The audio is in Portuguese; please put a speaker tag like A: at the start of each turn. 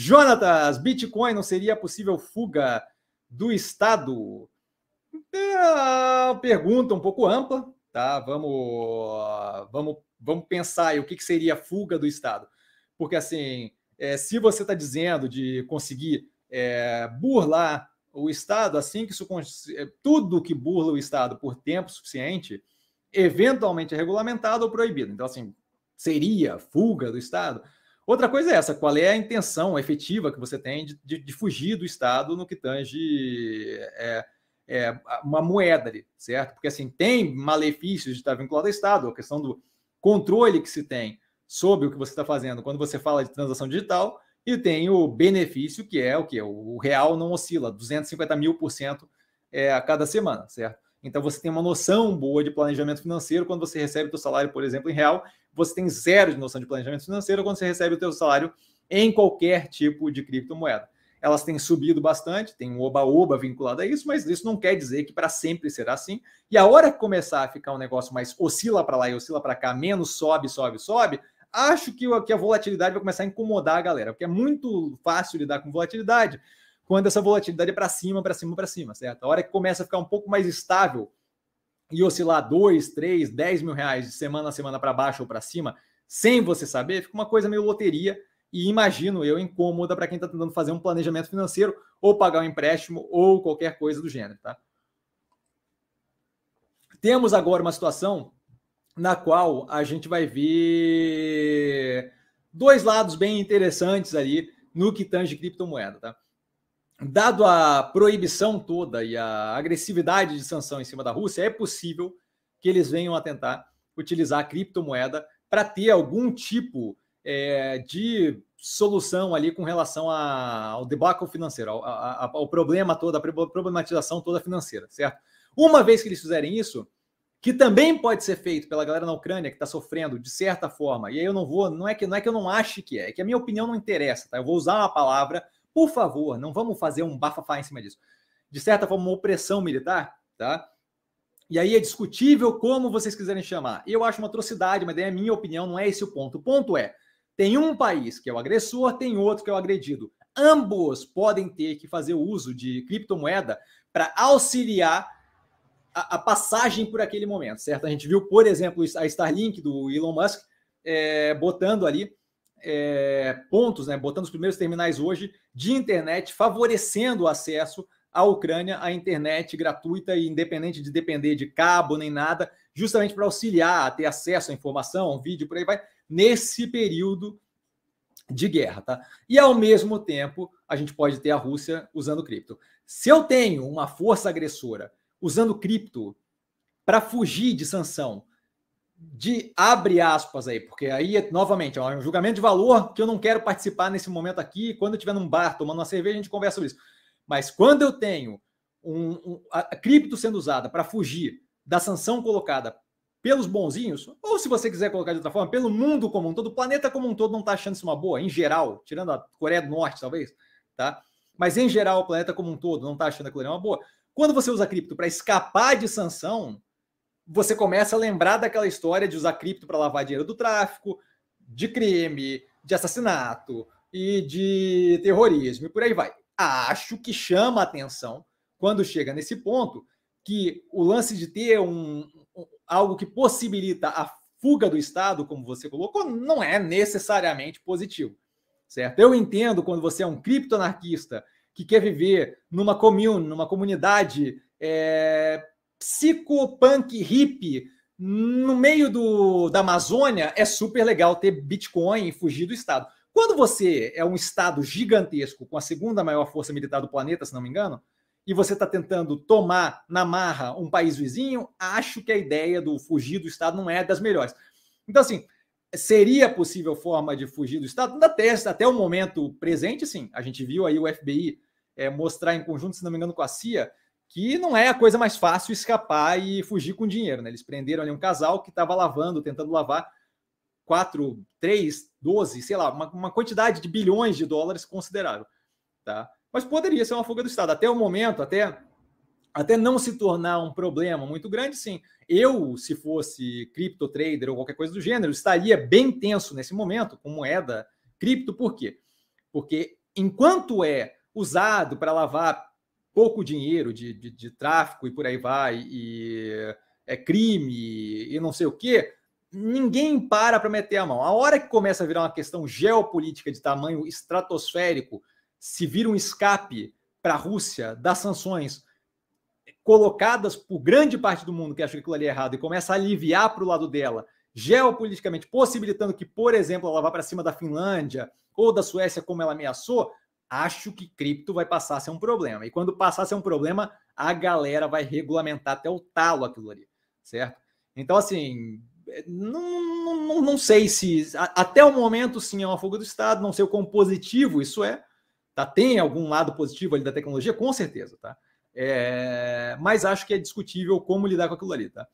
A: Jonatas, Bitcoin não seria possível fuga do Estado? É pergunta um pouco ampla, tá? Vamos, vamos, vamos pensar aí o que, que seria fuga do Estado. Porque, assim, é, se você está dizendo de conseguir é, burlar o Estado, assim que isso, é, tudo que burla o Estado por tempo suficiente, eventualmente é regulamentado ou proibido. Então, assim, seria fuga do Estado? Outra coisa é essa: qual é a intenção efetiva que você tem de, de, de fugir do Estado no que tange é, é, uma moeda ali, certo? Porque assim, tem malefícios de estar vinculado ao Estado, a questão do controle que se tem sobre o que você está fazendo quando você fala de transação digital, e tem o benefício, que é o que? O real não oscila, 250 mil por cento é, a cada semana, certo? Então você tem uma noção boa de planejamento financeiro quando você recebe o seu salário, por exemplo, em real, você tem zero de noção de planejamento financeiro quando você recebe o seu salário em qualquer tipo de criptomoeda. Elas têm subido bastante, tem um oba-oba vinculado a isso, mas isso não quer dizer que para sempre será assim. E a hora que começar a ficar um negócio mais oscila para lá e oscila para cá, menos sobe, sobe, sobe, acho que, a volatilidade vai começar a incomodar a galera, porque é muito fácil lidar com volatilidade quando essa volatilidade é para cima, para cima, para cima, certo? A hora que começa a ficar um pouco mais estável e oscilar 2, 3, 10 mil reais de semana a semana para baixo ou para cima, sem você saber, fica uma coisa meio loteria e imagino eu incômoda para quem está tentando fazer um planejamento financeiro ou pagar um empréstimo ou qualquer coisa do gênero, tá? Temos agora uma situação na qual a gente vai ver dois lados bem interessantes ali no que tange criptomoeda, tá? Dado a proibição toda e a agressividade de sanção em cima da Rússia, é possível que eles venham a tentar utilizar a criptomoeda para ter algum tipo é, de solução ali com relação a, ao debacle financeiro, ao, ao, ao problema todo, a problematização toda financeira, certo? Uma vez que eles fizerem isso, que também pode ser feito pela galera na Ucrânia que está sofrendo de certa forma. E aí eu não vou, não é que não é que eu não ache que é, é que a minha opinião não interessa, tá? Eu vou usar uma palavra, por favor, não vamos fazer um bafafá em cima disso. De certa forma, uma opressão militar, tá? E aí é discutível como vocês quiserem chamar. Eu acho uma atrocidade, mas é a minha opinião, não é esse o ponto. O ponto é, tem um país que é o agressor, tem outro que é o agredido. Ambos podem ter que fazer uso de criptomoeda para auxiliar a, a, passagem por aquele momento, certo? A gente viu, por exemplo, a Starlink do Elon Musk é, botando ali é, pontos, né, botando os primeiros terminais hoje de internet, favorecendo o acesso à Ucrânia à internet gratuita e independente de depender de cabo nem nada, justamente para auxiliar a ter acesso à informação, vídeo, por aí vai, nesse período de guerra, tá? E ao mesmo tempo, a gente pode ter a Rússia usando cripto. Se eu tenho uma força agressora usando cripto para fugir de sanção, de abre aspas aí, porque aí, novamente, é um julgamento de valor que eu não quero participar nesse momento aqui. Quando eu estiver num bar tomando uma cerveja, a gente conversa sobre isso. Mas quando eu tenho um, um, a cripto sendo usada para fugir da sanção colocada pelos bonzinhos, ou se você quiser colocar de outra forma, pelo mundo como um todo, o planeta como um todo não está achando isso uma boa, em geral, tirando a Coreia do Norte, talvez, tá? Mas em geral, o planeta como um todo não está achando aquilo uma boa. Quando você usa cripto para escapar de sanção, você começa a lembrar daquela história de usar cripto para lavar dinheiro do tráfico, de crime, de assassinato e de terrorismo e por aí vai. Acho que chama a atenção quando chega nesse ponto que o lance de ter um, um algo que possibilita a fuga do Estado, como você colocou, não é necessariamente positivo, certo? Eu entendo quando você é um criptoanarquista que quer viver numa commune, numa comunidade é, psicopunk hippie no meio do, da Amazônia, é super legal ter Bitcoin e fugir do Estado. Quando você é um Estado gigantesco, com a segunda maior força militar do planeta, se não me engano, e você está tentando tomar na marra um país vizinho, acho que a ideia do fugir do Estado não é das melhores. Então, assim, seria possível forma de fugir do Estado? Até, até o momento presente, sim. A gente viu aí o FBI é, mostrar em conjunto, se não me engano, com a CIA, que não é a coisa mais fácil escapar e fugir com dinheiro. Né? Eles prenderam ali um casal que estava lavando, tentando lavar 4, 3, 12, sei lá, uma, uma, quantidade de bilhões de dólares considerável. Tá? Mas poderia ser uma fuga do Estado. Até o momento, até, até não se tornar um problema muito grande, sim. Eu, se fosse cripto trader ou qualquer coisa do gênero, estaria bem tenso nesse momento com moeda cripto. Por quê? Porque enquanto é usado para lavar pouco dinheiro de, de, de, tráfico e por aí vai, e é crime e não sei o quê, ninguém para para meter a mão. A hora que começa a virar uma questão geopolítica de tamanho estratosférico, se vira um escape para a Rússia das sanções colocadas por grande parte do mundo que acha que aquilo ali é errado e começa a aliviar para o lado dela, geopoliticamente, possibilitando que, por exemplo, ela vá para cima da Finlândia ou da Suécia, como ela ameaçou, acho que cripto vai passar a ser um problema. E quando passar a ser um problema, a galera vai regulamentar até o talo aquilo ali, certo? Então, assim, não, não, não sei se até o momento sim é uma fuga do Estado, não sei o quão positivo isso é. Tá? Tem algum lado positivo ali da tecnologia? Com certeza, tá? É, mas acho que é discutível como lidar com aquilo ali, tá?